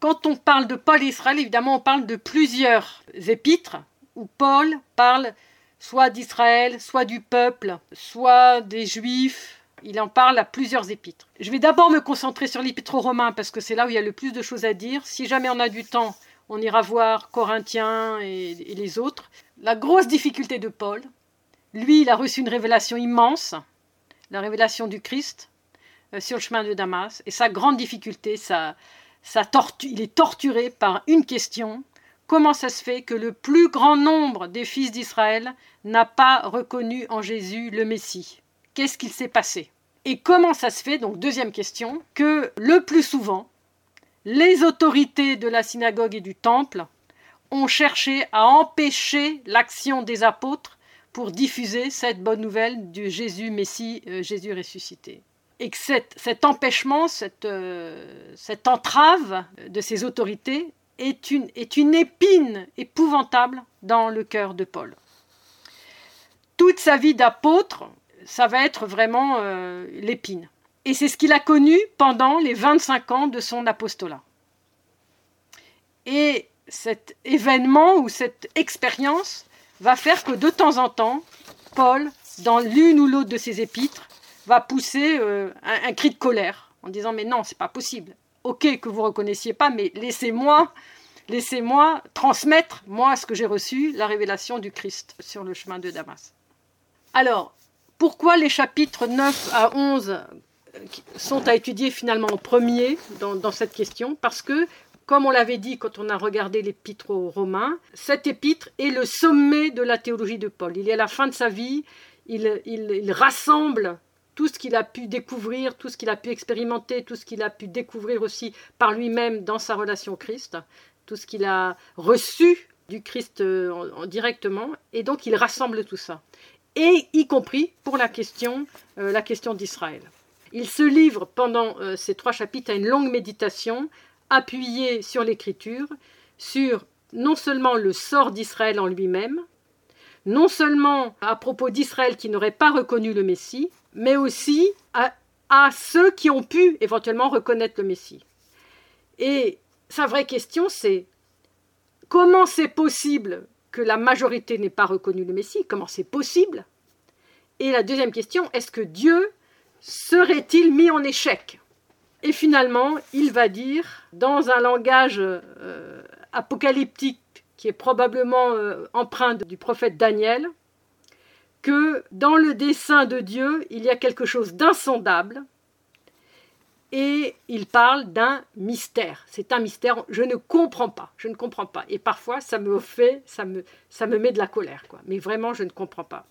Quand on parle de Paul et Israël, évidemment, on parle de plusieurs épîtres où Paul parle soit d'Israël, soit du peuple, soit des Juifs. Il en parle à plusieurs épîtres. Je vais d'abord me concentrer sur l'épître aux Romains parce que c'est là où il y a le plus de choses à dire. Si jamais on a du temps, on ira voir Corinthiens et, les autres. La grosse difficulté de Paul, lui, il a reçu une révélation immense, la révélation du Christ euh, sur le chemin de Damas. Et sa grande difficulté, il est torturé par une question. Comment ça se fait que le plus grand nombre des fils d'Israël n'a pas reconnu en Jésus le Messie? Qu'est-ce qu'il s'est passé? Et comment ça se fait, donc deuxième question, que le plus souvent, les autorités de la synagogue et du temple ont cherché à empêcher l'action des apôtres pour diffuser cette bonne nouvelle du Jésus Messie, euh, Jésus ressuscité? Et que cet empêchement, cette, euh, cette entrave de ces autorités est une, est une épine épouvantable dans le cœur de Paul. Toute sa vie d'apôtre, ça va être vraiment euh, l'épine. Et c'est ce qu'il a connu pendant les 25 ans de son apostolat. Et cet événement ou cette expérience va faire que de temps en temps, Paul, dans l'une ou l'autre de ses épîtres, va pousser euh, un, cri de colère en disant mais non, c'est pas possible ok que vous reconnaissiez pas, mais laissez-moi, laissez-moi transmettre, moi, ce que j'ai reçu, la révélation du Christ sur le chemin de Damas. Alors, pourquoi les chapitres 9 à 11 euh, sont à étudier finalement en premier dans, cette question? Parce que, comme on l'avait dit quand on a regardé l'épître aux Romains, cet épître est le sommet de la théologie de Paul. Il est à la fin de sa vie, il, il rassemble tout ce qu'il a pu découvrir, tout ce qu'il a pu expérimenter, tout ce qu'il a pu découvrir aussi par lui-même dans sa relation au Christ, tout ce qu'il a reçu du Christ euh, directement, et donc il rassemble tout ça, et y compris pour la question, euh, la question d'Israël. Il se livre pendant euh, ces trois chapitres à une longue méditation appuyée sur l'Écriture, sur non seulement le sort d'Israël en lui-même, non seulement à propos d'Israël qui n'aurait pas reconnu le Messie, mais aussi à, ceux qui ont pu éventuellement reconnaître le Messie. Et sa vraie question, c'est comment c'est possible que la majorité n'ait pas reconnu le Messie? Comment c'est possible? Et la deuxième question, est-ce que Dieu serait-il mis en échec? Et finalement, il va dire, dans un langage euh, apocalyptique qui est probablement euh, empreint du prophète Daniel, que dans le dessein de Dieu, il y a quelque chose d'insondable et il parle d'un mystère. C'est un mystère, je ne comprends pas, je ne comprends pas. Et parfois, ça me fait, ça me, ça me met de la colère, quoi. Mais vraiment, je ne comprends pas.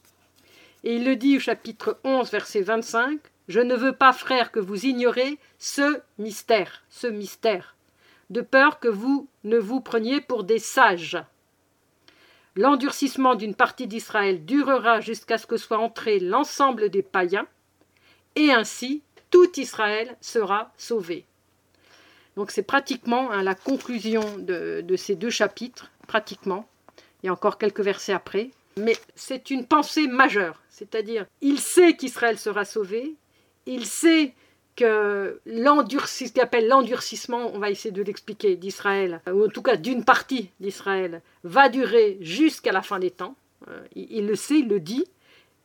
Et il le dit au chapitre 11, verset 25, Je ne veux pas, frère, que vous ignorez ce mystère, ce mystère, de peur que vous ne vous preniez pour des sages. L'endurcissement d'une partie d'Israël durera jusqu'à ce que soit entré l'ensemble des païens, et ainsi tout Israël sera sauvé. Donc c'est pratiquement hein, la conclusion de, de, ces deux chapitres, pratiquement. Il y a encore quelques versets après. Mais c'est une pensée majeure, c'est-à-dire il sait qu'Israël sera sauvé, il sait que l'endurcissement, ce qu'il appelle l'endurcissement, on va essayer de l'expliquer, d'Israël, ou en tout cas d'une partie d'Israël, va durer jusqu'à la fin des temps. Euh, il, le sait, il le dit.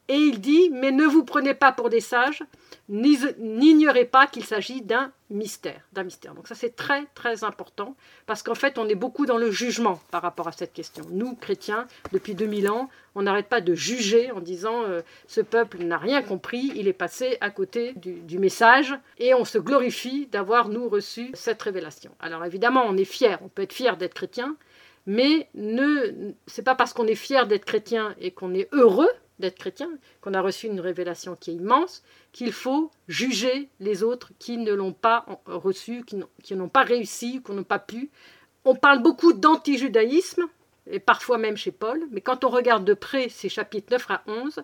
Et il dit, mais ne vous prenez pas pour des sages, n'ignorez pas qu'il s'agit d'un mystère, d'un mystère. Donc ça c'est très très important parce qu'en fait on est beaucoup dans le jugement par rapport à cette question. Nous chrétiens, depuis 2000 ans, on n'arrête pas de juger en disant euh, ce peuple n'a rien compris, il est passé à côté du, du message et on se glorifie d'avoir nous reçu cette révélation. Alors évidemment on est fier, on peut être fier d'être chrétien, mais ne c'est pas parce qu'on est fier d'être chrétien et qu'on est heureux d'être chrétien, qu'on a reçu une révélation qui est immense, qu'il faut juger les autres qui ne l'ont pas reçu, qui n'ont pas réussi, qui n'ont pas pu. On parle beaucoup d'anti-judaïsme, et parfois même chez Paul, mais quand on regarde de près ces chapitres 9 à 11,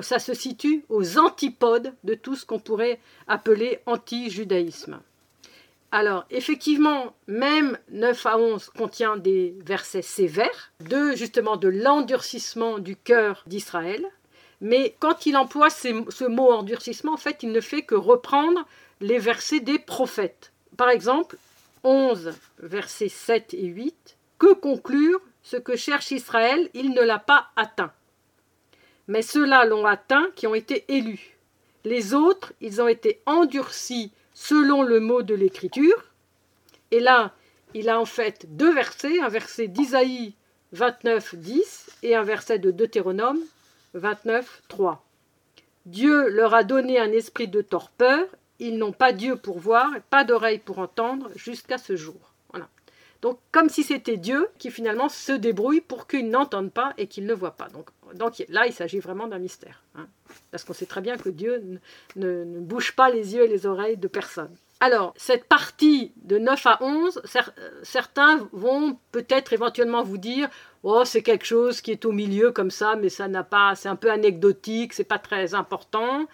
ça se situe aux antipodes de tout ce qu'on pourrait appeler anti-judaïsme. Alors, effectivement, même 9 à 11 contient des versets sévères, de justement de l'endurcissement du cœur d'Israël, mais quand il emploie ce mot endurcissement, en fait, il ne fait que reprendre les versets des prophètes. Par exemple, 11, versets 7 et 8. Que conclure ce que cherche Israël Il ne l'a pas atteint. Mais ceux-là l'ont atteint qui ont été élus. Les autres, ils ont été endurcis selon le mot de l'Écriture. Et là, il a en fait deux versets, un verset d'Isaïe 29, 10 et un verset de Deutéronome 29, 3. Dieu leur a donné un esprit de torpeur, ils n'ont pas Dieu pour voir, pas d'oreille pour entendre jusqu'à ce jour. Donc comme si c'était Dieu qui finalement se débrouille pour qu'ils n'entendent pas et qu'ils ne voient pas. Donc, donc là, il s'agit vraiment d'un mystère. Hein. parce qu'on sait très bien que Dieu ne, ne bouge pas les yeux et les oreilles de personne. Alors, cette partie de 9 à 11, certains vont peut-être éventuellement vous dire Oh, c'est quelque chose qui est au milieu comme ça, mais ça n'a pas, c'est un peu anecdotique, c'est pas très important.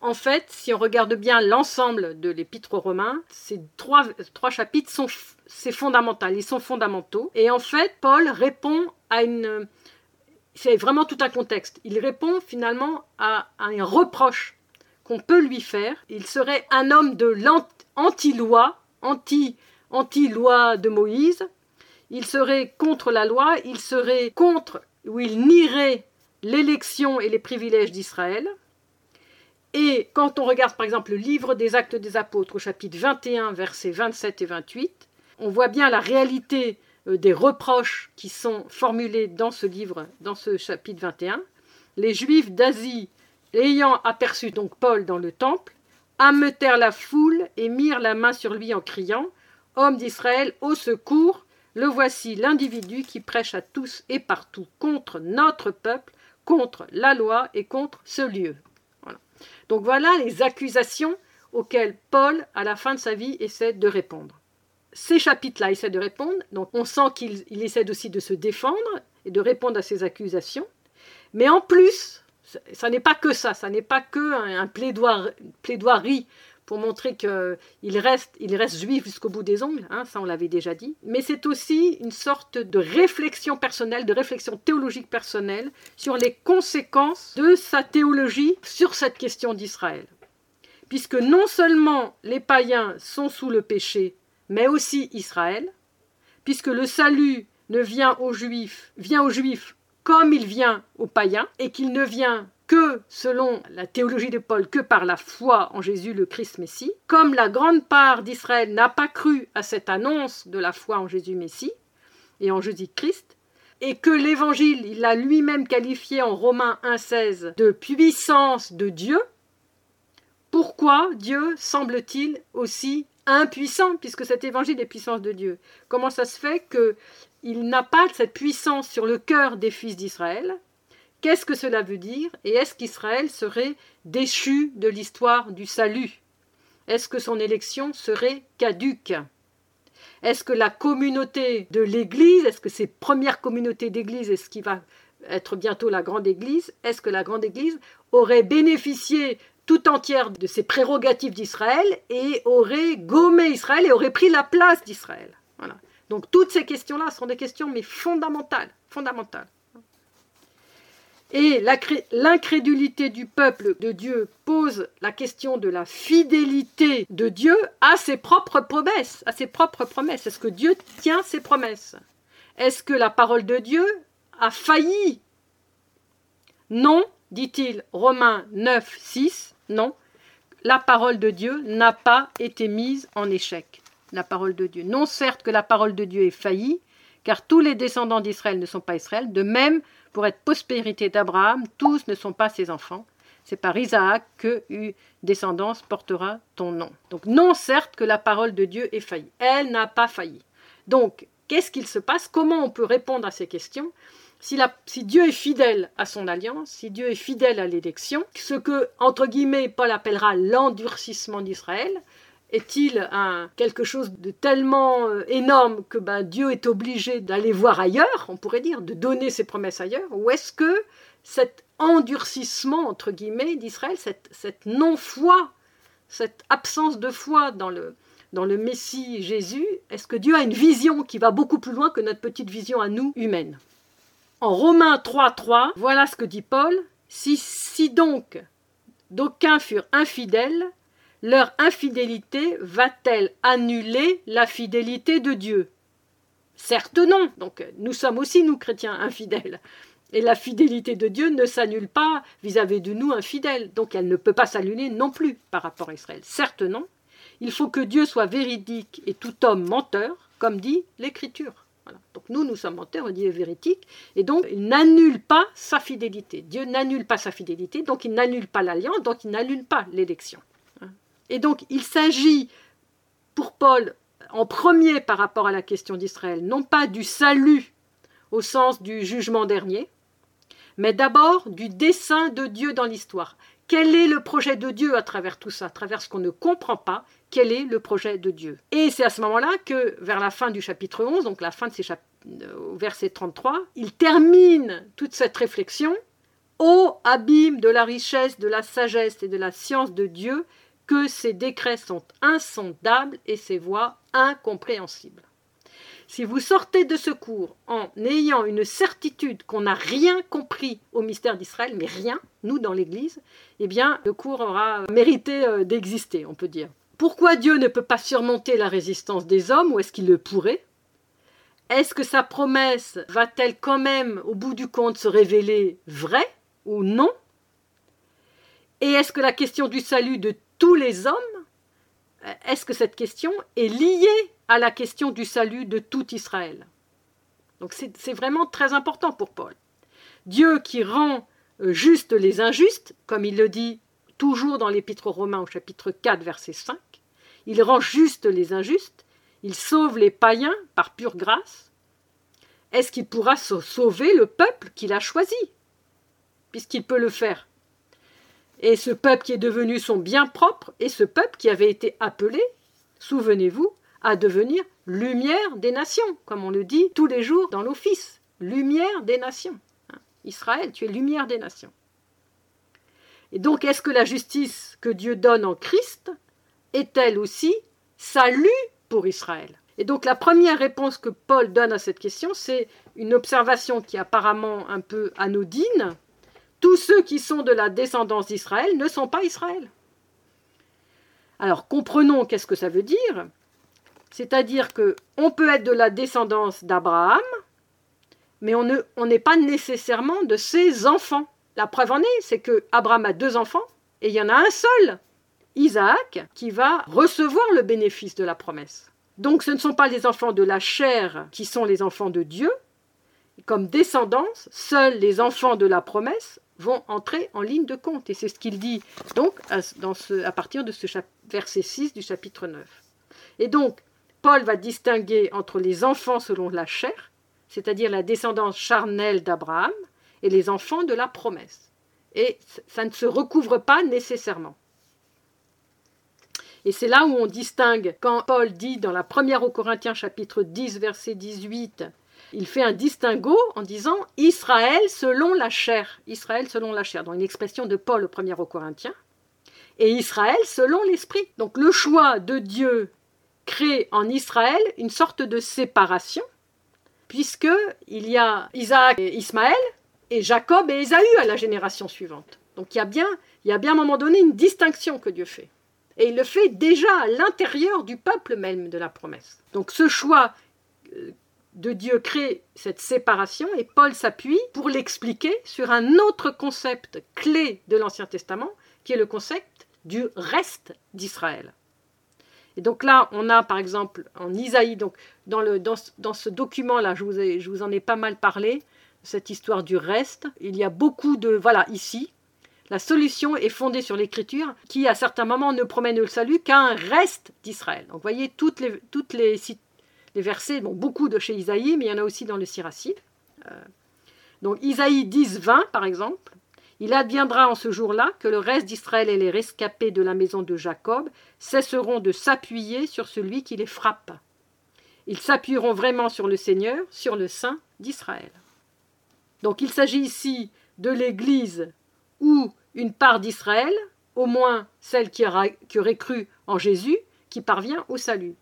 En fait, si on regarde bien l'ensemble de l'épître aux Romains, ces trois, chapitres sont c'est fondamental, ils sont fondamentaux. Et en fait, Paul répond à une. C'est vraiment tout un contexte. Il répond finalement à, un reproche qu'on peut lui faire. Il serait un homme de anti-loi, anti-loi de Moïse. Il serait contre la loi, il serait contre, ou il nierait l'élection et les privilèges d'Israël. Et quand on regarde par exemple le livre des Actes des Apôtres au chapitre 21, versets 27 et 28, on voit bien la réalité euh, des reproches qui sont formulés dans ce livre, dans ce chapitre 21. Les Juifs d'Asie, ayant aperçu donc Paul dans le temple, ameutèrent la foule et mirent la main sur lui en criant Homme d'Israël, au secours Le voici l'individu qui prêche à tous et partout contre notre peuple, contre la loi et contre ce lieu. Donc voilà les accusations auxquelles Paul, à la fin de sa vie, essaie de répondre. Ces chapitres-là essaient de répondre, donc on sent qu'il essaie aussi de se défendre et de répondre à ces accusations. Mais en plus, ça n'est pas que ça, ça n'est pas que un, plaidoirie pour montrer qu'il reste, il reste juif jusqu'au bout des ongles, hein, ça on l'avait déjà dit, mais c'est aussi une sorte de réflexion personnelle, de réflexion théologique personnelle sur les conséquences de sa théologie sur cette question d'Israël. Puisque non seulement les païens sont sous le péché, mais aussi Israël, puisque le salut ne vient aux juifs, vient aux juifs comme il vient aux païens, et qu'il ne vient que, selon la théologie de Paul, que par la foi en Jésus le Christ Messie, comme la grande part d'Israël n'a pas cru à cette annonce de la foi en Jésus Messie et en Jésus-Christ, et que l'Évangile, il l'a lui-même qualifié en Romains 1,16 de puissance de Dieu, pourquoi Dieu semble-t-il aussi impuissant, puisque cet évangile est puissance de Dieu? Comment ça se fait que il n'a pas cette puissance sur le cœur des fils d'Israël. Qu'est-ce que cela veut dire Et est-ce qu'Israël serait déchu de l'histoire du salut? Est-ce que son élection serait caduque? Est-ce que la communauté de l'Église, est-ce que ces premières communautés d'Église, est ce qui va être bientôt la grande Église, est-ce que la grande Église aurait bénéficié tout entière de ses prérogatives d'Israël et aurait gommé Israël et aurait pris la place d'Israël? Voilà. Donc toutes ces questions-là sont des questions mais fondamentales, fondamentales. Et l'incrédulité du peuple de Dieu pose la question de la fidélité de Dieu à ses propres promesses, à ses propres promesses. Est-ce que Dieu tient ses promesses? Est-ce que la parole de Dieu a failli? Non, dit-il Romains 9, 6, non. La parole de Dieu n'a pas été mise en échec la parole de Dieu. Non certes que la parole de Dieu est faillie, car tous les descendants d'Israël ne sont pas Israël, de même, pour être postérité d'Abraham, tous ne sont pas ses enfants. C'est par Isaac que une descendance portera ton nom. Donc non certes que la parole de Dieu est faillie. Elle n'a pas failli. Donc, qu'est-ce qu'il se passe? Comment on peut répondre à ces questions? Si, si, Dieu est fidèle à son alliance, si Dieu est fidèle à l'élection, ce que, entre guillemets, Paul appellera l'endurcissement d'Israël, est-il quelque chose de tellement euh, énorme que ben, Dieu est obligé d'aller voir ailleurs, on pourrait dire, de donner ses promesses ailleurs Ou est-ce que cet endurcissement, entre guillemets, d'Israël, cette, non-foi, cette absence de foi dans le, Messie Jésus, est-ce que Dieu a une vision qui va beaucoup plus loin que notre petite vision à nous, humaine En Romains 3.3, voilà ce que dit Paul. Si, si donc d'aucuns furent infidèles, leur infidélité va-t-elle annuler la fidélité de Dieu? Certes non. Donc nous sommes aussi, nous chrétiens, infidèles. Et la fidélité de Dieu ne s'annule pas vis-à-vis de nous infidèles. Donc elle ne peut pas s'annuler non plus par rapport à Israël. Certes non. Il faut que Dieu soit véridique et tout homme menteur, comme dit l'Écriture. Donc nous, nous sommes menteurs, on dit véridique, et donc il n'annule pas sa fidélité. Dieu n'annule pas sa fidélité, donc il n'annule pas l'alliance, donc il n'annule pas l'élection. Et donc il s'agit pour Paul en premier par rapport à la question d'Israël, non pas du salut au sens du jugement dernier, mais d'abord du dessein de Dieu dans l'histoire. Quel est le projet de Dieu à travers tout ça, à travers ce qu'on ne comprend pas Quel est le projet de Dieu? Et c'est à ce moment-là que, vers la fin du chapitre 11, donc la fin de ces euh, au verset 33, il termine toute cette réflexion Ô abîme de la richesse, de la sagesse et de la science de Dieu, que ses décrets sont insondables et ses voies incompréhensibles. Si vous sortez de ce cours en ayant une certitude qu'on n'a rien compris au mystère d'Israël, mais rien, nous dans l'Église, eh bien, le cours aura mérité euh, d'exister, on peut dire. Pourquoi Dieu ne peut pas surmonter la résistance des hommes, ou est-ce qu'il le pourrait? Est-ce que sa promesse va-t-elle quand même, au bout du compte, se révéler vraie ou non? Et est-ce que la question du salut de tous les hommes, euh, est-ce que cette question est liée à la question du salut de tout Israël? Donc c'est vraiment très important pour Paul. Dieu qui rend euh, juste les injustes, comme il le dit toujours dans l'Épître aux Romains au chapitre 4, verset 5, il rend juste les injustes, il sauve les païens par pure grâce. Est-ce qu'il pourra sauver le peuple qu'il a choisi? Puisqu'il peut le faire et ce peuple qui est devenu son bien propre, et ce peuple qui avait été appelé, souvenez-vous, à devenir lumière des nations, comme on le dit tous les jours dans l'office. Lumière des nations. Hein. Israël, tu es lumière des nations. Et donc, est-ce que la justice que Dieu donne en Christ est-elle aussi salut pour Israël? Et donc, la première réponse que Paul donne à cette question, c'est une observation qui est apparemment un peu anodine, tous ceux qui sont de la descendance d'Israël ne sont pas Israël. Alors comprenons qu'est-ce que ça veut dire. C'est-à-dire que on peut être de la descendance d'Abraham, mais on n'est pas nécessairement de ses enfants. La preuve en est, c'est que Abraham a deux enfants et il y en a un seul, Isaac, qui va recevoir le bénéfice de la promesse. Donc ce ne sont pas les enfants de la chair qui sont les enfants de Dieu. Comme descendance, seuls les enfants de la promesse vont entrer en ligne de compte. Et c'est ce qu'il dit donc à, dans ce, à partir de ce verset 6 du chapitre 9. Et donc, Paul va distinguer entre les enfants selon la chair, c'est-à-dire la descendance charnelle d'Abraham, et les enfants de la promesse. Et ça ne se recouvre pas nécessairement. Et c'est là où on distingue, quand Paul dit dans la première aux Corinthiens chapitre 10 verset 18, il fait un distinguo en disant Israël selon la chair. Israël selon la chair, dans une expression de Paul au premier aux Corinthiens. Et Israël selon l'esprit. Donc le choix de Dieu crée en Israël une sorte de séparation, puisque il y a Isaac et Ismaël, et Jacob et Ésaü à la génération suivante. Donc il y a bien, il y a bien à un moment donné une distinction que Dieu fait. Et il le fait déjà à l'intérieur du peuple même de la promesse. Donc ce choix euh, de Dieu crée cette séparation et Paul s'appuie pour l'expliquer sur un autre concept clé de l'Ancien Testament, qui est le concept du reste d'Israël. Et donc là, on a par exemple en Isaïe, donc dans, le, dans, ce document-là, je vous, je vous en ai pas mal parlé, cette histoire du reste, il y a beaucoup de... Voilà, ici, la solution est fondée sur l'écriture qui, à certains moments, ne promène le salut qu'à un reste d'Israël. Donc, vous voyez, toutes les, toutes les, les versets, bon, beaucoup de chez Isaïe, mais il y en a aussi dans le Siracide. Euh, donc Isaïe 10, 20 par exemple. Il adviendra en ce jour-là que le reste d'Israël et les rescapés de la maison de Jacob cesseront de s'appuyer sur celui qui les frappe. Ils s'appuieront vraiment sur le Seigneur, sur le Saint d'Israël. Donc il s'agit ici de l'Église ou une part d'Israël, au moins celle qui, qui aurait cru en Jésus, qui parvient au salut.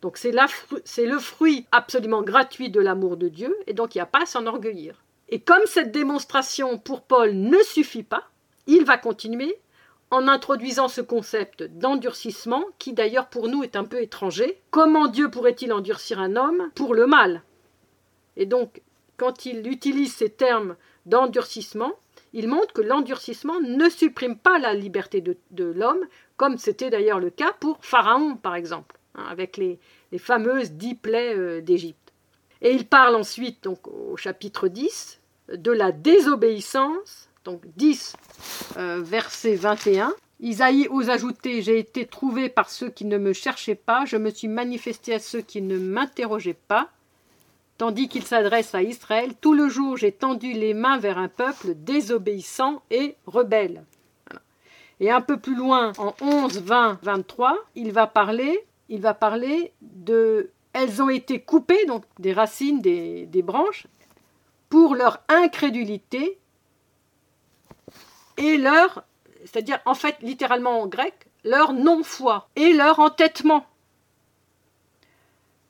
Donc c'est le fruit absolument gratuit de l'amour de Dieu, et donc il n'y a pas à s'enorgueillir. Et comme cette démonstration pour Paul ne suffit pas, il va continuer en introduisant ce concept d'endurcissement, qui d'ailleurs pour nous est un peu étranger. Comment Dieu pourrait-il endurcir un homme pour le mal? Et donc, quand il utilise ces termes d'endurcissement, il montre que l'endurcissement ne supprime pas la liberté de, l'homme, comme c'était d'ailleurs le cas pour Pharaon, par exemple, hein, avec les, fameuses dix plaies euh, d'Égypte. Et il parle ensuite, donc, au chapitre 10, de la désobéissance, donc 10, euh, verset 21. Isaïe ose ajouter J'ai été trouvé par ceux qui ne me cherchaient pas, je me suis manifesté à ceux qui ne m'interrogeaient pas tandis qu'il s'adresse à Israël, tout le jour j'ai tendu les mains vers un peuple désobéissant et rebelle. Et un peu plus loin, en 11, 20, 23, il va parler, il va parler de elles ont été coupées, donc des racines, des, branches, pour leur incrédulité et leur, c'est-à-dire en fait littéralement en grec, leur non-foi et leur entêtement.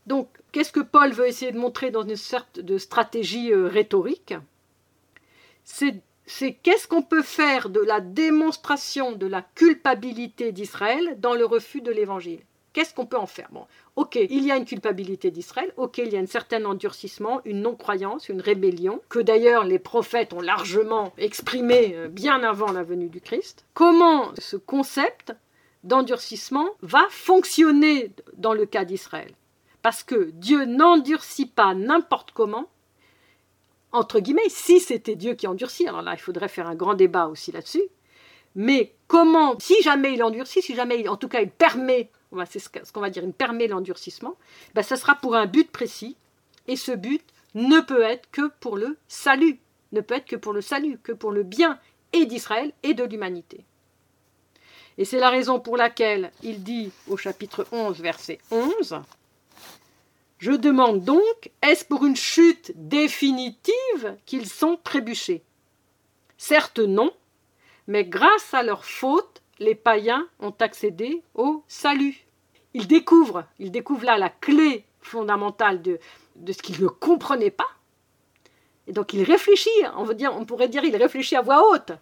Donc Qu'est-ce que Paul veut essayer de montrer dans une sorte de stratégie euh, rhétorique? C'est qu'est-ce qu'on peut faire de la démonstration de la culpabilité d'Israël dans le refus de l'Évangile? Qu'est-ce qu'on peut en faire? Bon, ok, il y a une culpabilité d'Israël, ok, il y a un certain endurcissement, une non-croyance, une rébellion, que d'ailleurs les prophètes ont largement exprimé euh, bien avant la venue du Christ. Comment ce concept d'endurcissement va fonctionner dans le cas d'Israël? Parce que Dieu n'endurcit pas n'importe comment, entre guillemets, si c'était Dieu qui endurcit, alors là il faudrait faire un grand débat aussi là-dessus, mais comment, si jamais il endurcit, si jamais, en tout cas il permet, c'est ce qu'on va dire, il permet l'endurcissement, ben, ça sera pour un but précis, et ce but ne peut être que pour le salut, ne peut être que pour le salut, que pour le bien et d'Israël et de l'humanité. Et c'est la raison pour laquelle il dit au chapitre 11, verset 11, je demande donc, est-ce pour une chute définitive qu'ils sont trébuchés? Certes non, mais grâce à leur faute, les païens ont accédé au salut. Ils découvrent, ils découvrent là la clé fondamentale de, de ce qu'ils ne comprenaient pas. Et donc il réfléchit, on, veut dire, on pourrait dire il réfléchit à voix haute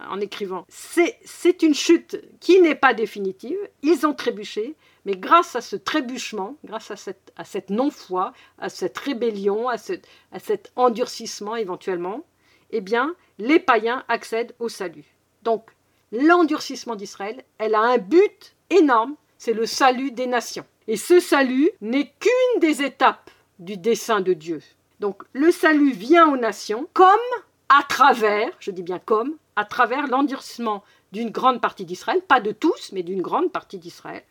en écrivant. C'est une chute qui n'est pas définitive, ils ont trébuché, mais grâce à ce trébuchement, grâce à cette, à cette non-foi, à cette rébellion, à, à cet endurcissement éventuellement, eh bien, les païens accèdent au salut. Donc, l'endurcissement d'Israël, elle a un but énorme, c'est le salut des nations. Et ce salut n'est qu'une des étapes du dessein de Dieu. Donc, le salut vient aux nations comme à travers, je dis bien comme, à travers l'endurcissement d'une grande partie d'Israël, pas de tous, mais d'une grande partie d'Israël.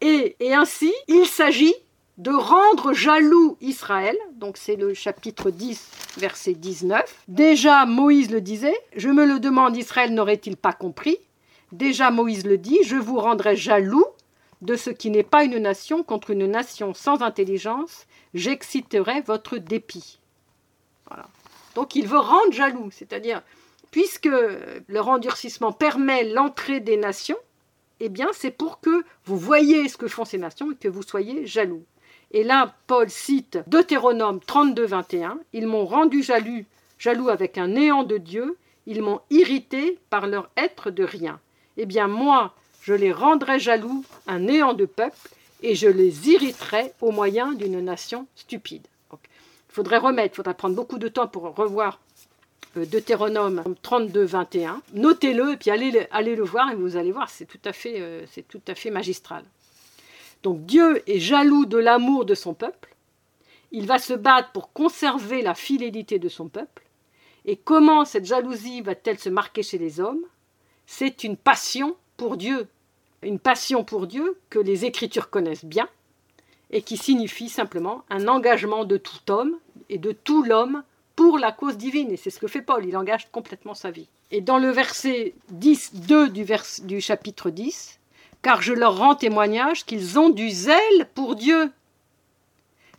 Et, ainsi, il s'agit de rendre jaloux Israël, donc c'est le chapitre 10, verset 19. Déjà Moïse le disait, je me le demande, Israël n'aurait-il pas compris? Déjà Moïse le dit, je vous rendrai jaloux de ce qui n'est pas une nation contre une nation sans intelligence, j'exciterai votre dépit. Voilà. Donc il veut rendre jaloux, c'est-à-dire, puisque le endurcissement permet l'entrée des nations, eh bien c'est pour que vous voyez ce que font ces nations et que vous soyez jaloux. Et là, Paul cite Deutéronome 32, 21, Ils m'ont rendu jaloux, jaloux avec un néant de Dieu, ils m'ont irrité par leur être de rien. Eh bien moi, je les rendrai jaloux, un néant de peuple, et je les irriterai au moyen d'une nation stupide. il faudrait remettre, il faudrait prendre beaucoup de temps pour revoir euh, Deutéronome 32, 21. Notez-le et puis allez, le voir et vous allez voir, c'est tout, euh, c'est tout à fait magistral. Donc Dieu est jaloux de l'amour de son peuple. Il va se battre pour conserver la fidélité de son peuple. Et comment cette jalousie va-t-elle se marquer chez les hommes? C'est une passion pour Dieu. Une passion pour Dieu que les Écritures connaissent bien et qui signifie simplement un engagement de tout homme et de tout l'homme pour la cause divine. Et c'est ce que fait Paul, il engage complètement sa vie. Et dans le verset 10, 2 du, chapitre 10, car je leur rends témoignage qu'ils ont du zèle pour Dieu.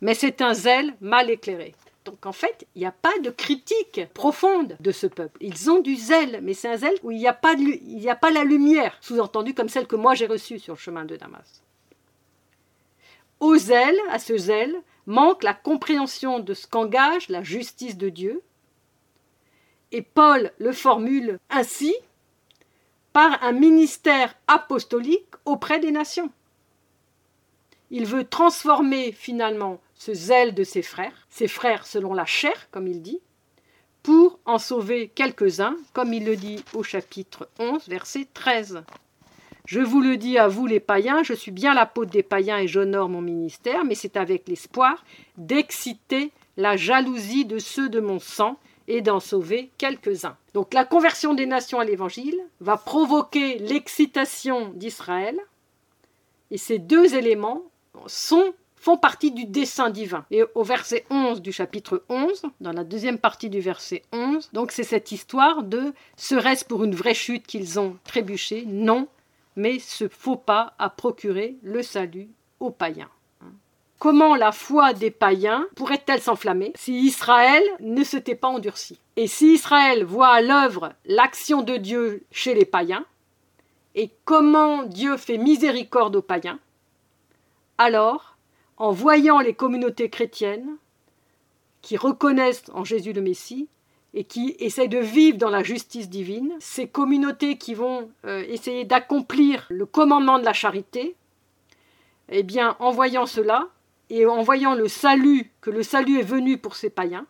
Mais c'est un zèle mal éclairé. Donc en fait, il n'y a pas de critique profonde de ce peuple. Ils ont du zèle, mais c'est un zèle où il n'y a, pas la lumière, sous-entendu comme celle que moi j'ai reçue sur le chemin de Damas. Au zèle, à ce zèle, manque la compréhension de ce qu'engage la justice de Dieu. Et Paul le formule ainsi par un ministère apostolique auprès des nations. Il veut transformer finalement ce zèle de ses frères, ses frères selon la chair, comme il dit, pour en sauver quelques-uns, comme il le dit au chapitre 11, verset 13. Je vous le dis à vous les païens, je suis bien l'apôtre des païens et j'honore mon ministère, mais c'est avec l'espoir d'exciter la jalousie de ceux de mon sang et d'en sauver quelques-uns. Donc la conversion des nations à l'évangile va provoquer l'excitation d'Israël, et ces deux éléments sont font partie du dessein divin. Et au verset 11 du chapitre 11, dans la deuxième partie du verset 11, donc c'est cette histoire de serait-ce pour une vraie chute qu'ils ont trébuché? Non, mais ce faux pas a procuré le salut aux païens. Comment la foi des païens pourrait-elle s'enflammer si Israël ne s'était pas endurci? Et si Israël voit à l'œuvre l'action de Dieu chez les païens, et comment Dieu fait miséricorde aux païens, alors, en voyant les communautés chrétiennes qui reconnaissent en Jésus le Messie et qui essayent de vivre dans la justice divine, ces communautés qui vont euh, essayer d'accomplir le commandement de la charité, eh bien, en voyant cela et en voyant le salut, que le salut est venu pour ces païens,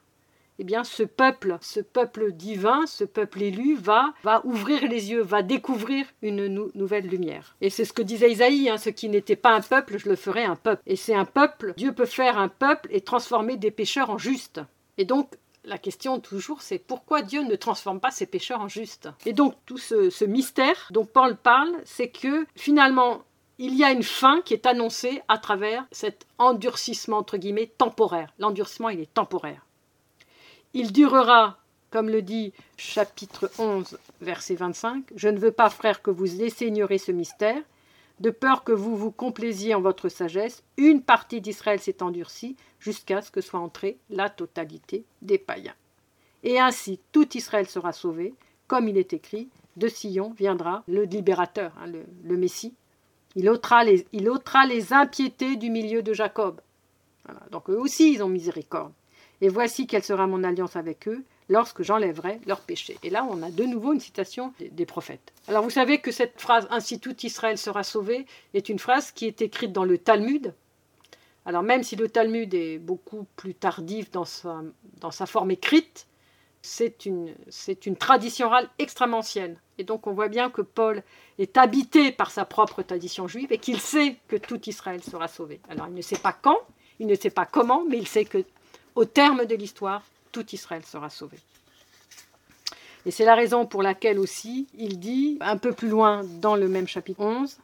eh bien, ce peuple, ce peuple divin, ce peuple élu, va, va ouvrir les yeux, va découvrir une nouvelle lumière. Et c'est ce que disait Isaïe, hein, ce qui n'était pas un peuple, je le ferai un peuple. Et c'est un peuple, Dieu peut faire un peuple et transformer des pécheurs en justes. Et donc, la question toujours, c'est pourquoi Dieu ne transforme pas ces pécheurs en justes? Et donc, tout ce mystère dont Paul parle, c'est que finalement, il y a une fin qui est annoncée à travers cet endurcissement, entre guillemets, temporaire. L'endurcissement, il est temporaire. Il durera, comme le dit chapitre 11, verset 25, Je ne veux pas, frère, que vous ignorez ce mystère, de peur que vous vous complaisiez en votre sagesse. Une partie d'Israël s'est endurcie jusqu'à ce que soit entrée la totalité des païens. Et ainsi tout Israël sera sauvé, comme il est écrit, de Sion viendra le libérateur, hein, le, Messie. Il ôtera, les, impiétés du milieu de Jacob. Donc eux aussi, ils ont miséricorde. Et voici quelle sera mon alliance avec eux lorsque j'enlèverai leurs péchés. Et là, on a de nouveau une citation des, prophètes. Alors vous savez que cette phrase Ainsi tout Israël sera sauvé est une phrase qui est écrite dans le Talmud. Alors même si le Talmud est beaucoup plus tardif dans sa forme écrite, c'est une, c'est une tradition orale extrêmement ancienne. Et donc on voit bien que Paul est habité par sa propre tradition juive et qu'il sait que tout Israël sera sauvé. Alors il ne sait pas quand, il ne sait pas comment, mais il sait que au terme de l'histoire, tout Israël sera sauvé. Et c'est la raison pour laquelle aussi il dit, un peu plus loin dans le même chapitre 11,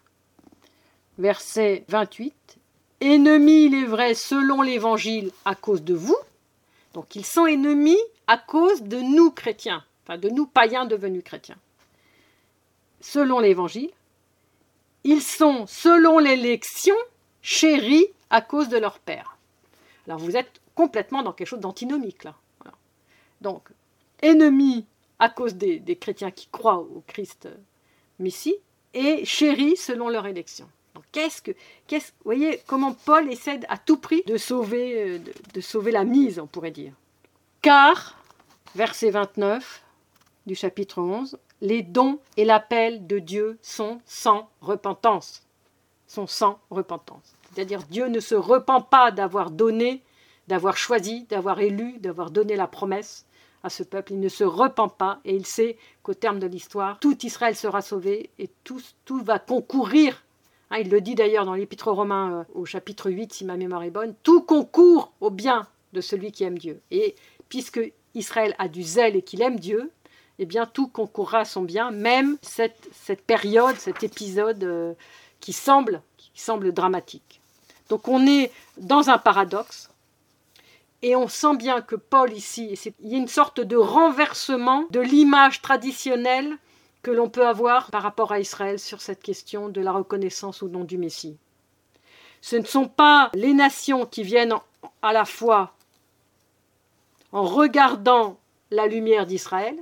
verset 28, Ennemis, il est vrai, selon l'Évangile, à cause de vous. Donc ils sont ennemis à cause de nous chrétiens, enfin de nous païens devenus chrétiens. Selon l'Évangile, ils sont, selon l'élection, chéris à cause de leur Père. Alors vous êtes complètement dans quelque chose d'antinomique là. Donc, ennemis à cause des, chrétiens qui croient au Christ euh, Messie et chéris selon leur élection. Qu'est-ce voyez comment Paul essaie à tout prix de sauver, euh, de, sauver la mise, on pourrait dire. Car, verset 29 du chapitre 11, les dons et l'appel de Dieu sont sans repentance. Sont sans repentance. C'est-à-dire Dieu ne se repent pas d'avoir donné d'avoir choisi, d'avoir élu, d'avoir donné la promesse à ce peuple. Il ne se repent pas et il sait qu'au terme de l'histoire, tout Israël sera sauvé et tout va concourir. Hein, il le dit d'ailleurs dans l'Épître romain euh, au chapitre 8, si ma mémoire est bonne, tout concourt au bien de celui qui aime Dieu. Et puisque Israël a du zèle et qu'il aime Dieu, eh bien tout concourra à son bien, même cette, cette période, cet épisode euh, qui, semble, qui semble dramatique. Donc on est dans un paradoxe et on sent bien que Paul ici, il y a une sorte de renversement de l'image traditionnelle que l'on peut avoir par rapport à Israël sur cette question de la reconnaissance au nom du Messie. Ce ne sont pas les nations qui viennent à la fois en regardant la lumière d'Israël,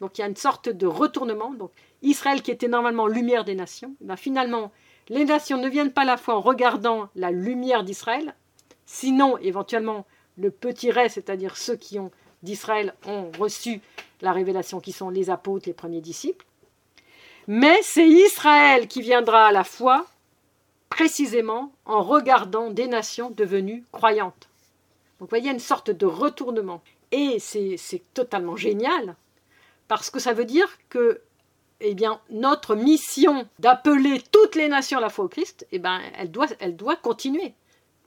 donc il y a une sorte de retournement, donc Israël qui était normalement lumière des nations, ben finalement les nations ne viennent pas à la fois en regardant la lumière d'Israël, sinon éventuellement le petit reste, c'est-à-dire ceux qui ont d'Israël ont reçu la révélation, qui sont les apôtres, les premiers disciples. Mais c'est Israël qui viendra à la foi, précisément en regardant des nations devenues croyantes. Donc vous voyez une sorte de retournement. Et c'est totalement génial, parce que ça veut dire que eh notre mission d'appeler toutes les nations à la foi au Christ, eh ben, elle, doit, elle doit continuer.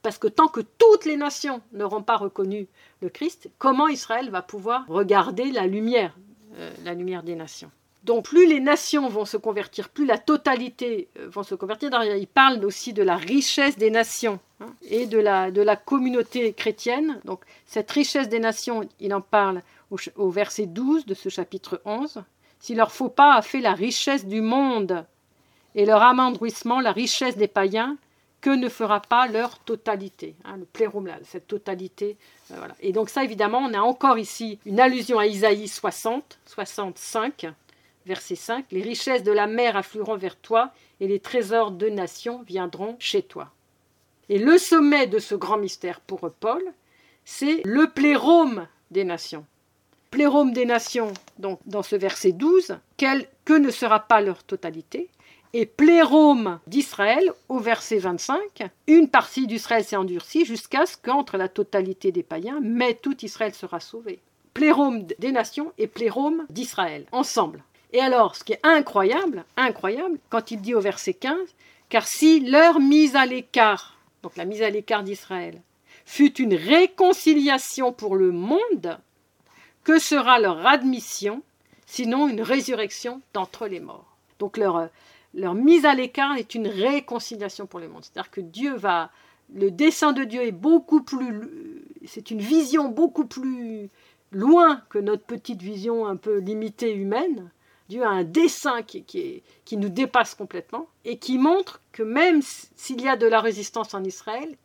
Parce que tant que toutes les nations n'auront pas reconnu le Christ, comment Israël va pouvoir regarder la lumière, euh, la lumière des nations? Donc plus les nations vont se convertir, plus la totalité euh, vont se convertir. Il parle aussi de la richesse des nations hein, et de la, de la communauté chrétienne. Donc cette richesse des nations, il en parle au, au verset 12 de ce chapitre 11. Si leur faux pas a fait la richesse du monde et leur amendouissement la richesse des païens, que ne fera pas leur totalité, hein, le plérum, cette totalité. Euh, et donc ça, évidemment, on a encore ici une allusion à Isaïe 60, 65, verset 5, Les richesses de la mer afflueront vers toi, et les trésors de nations viendront chez toi. Et le sommet de ce grand mystère pour Paul, c'est le plérome des nations. Plérome des nations, donc dans ce verset 12, quel, que ne sera pas leur totalité, et plérome d'Israël au verset 25. Une partie d'Israël s'est endurcie jusqu'à ce qu'entre la totalité des païens, mais tout Israël sera sauvé. Plérome des nations et plérome d'Israël, ensemble. Et alors, ce qui est incroyable, incroyable, quand il dit au verset 15, car si leur mise à l'écart, donc la mise à l'écart d'Israël, fut une réconciliation pour le monde, que sera leur admission, sinon une résurrection d'entre les morts? Donc leur, leur mise à l'écart est une réconciliation pour le monde. C'est-à-dire que Dieu va. Le dessein de Dieu est beaucoup plus. C'est une vision beaucoup plus loin que notre petite vision un peu limitée humaine. Dieu a un dessein qui, qui, nous dépasse complètement et qui montre que même s'il y a de la résistance en Israël,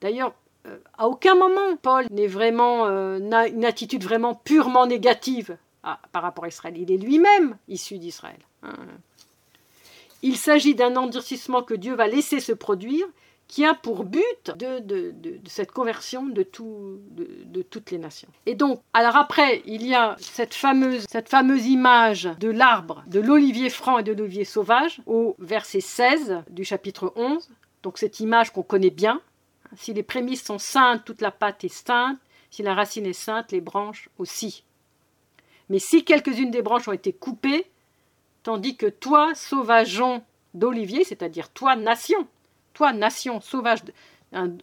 d'ailleurs, euh, à aucun moment Paul n'est vraiment euh, n'a une attitude vraiment purement négative par rapport à Israël. Il est lui-même issu d'Israël. Hein. Il s'agit d'un endurcissement que Dieu va laisser se produire, qui a pour but de, cette conversion de, tout, de, toutes les nations. Et donc, alors après, il y a cette fameuse, cette fameuse image de l'arbre, de l'olivier franc et de l'olivier sauvage, au verset 16 du chapitre 11. Donc cette image qu'on connaît bien. Si les prémices sont saintes, toute la pâte est sainte. Si la racine est sainte, les branches aussi. Mais si quelques-unes des branches ont été coupées, tandis que toi, sauvageon d'olivier, c'est-à-dire toi, nation, toi, nation sauvage,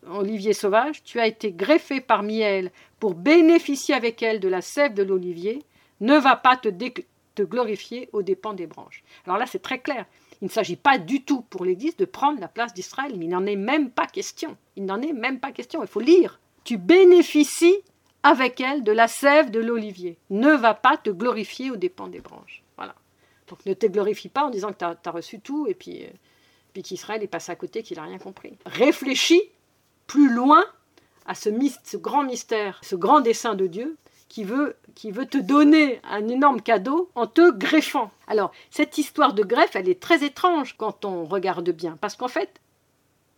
olivier sauvage, tu as été greffé parmi elles pour bénéficier avec elles de la sève de l'olivier, ne va pas te, glorifier aux dépens des branches. Alors là, c'est très clair. Il ne s'agit pas du tout pour l'Église de prendre la place d'Israël, il n'en est même pas question. Il n'en est même pas question, il faut lire. Tu bénéficies avec elle de la sève de l'olivier. Ne va pas te glorifier aux dépens des branches. Donc ne te glorifie pas en disant que tu as, reçu tout et puis, euh, puis qu'Israël est passé à côté, qu'il n'a rien compris. Réfléchis plus loin à ce, ce, grand mystère, ce grand dessein de Dieu qui veut, qui veut te donner un énorme cadeau en te greffant. Alors, cette histoire de greffe, elle est très étrange quand on regarde bien, parce qu'en fait,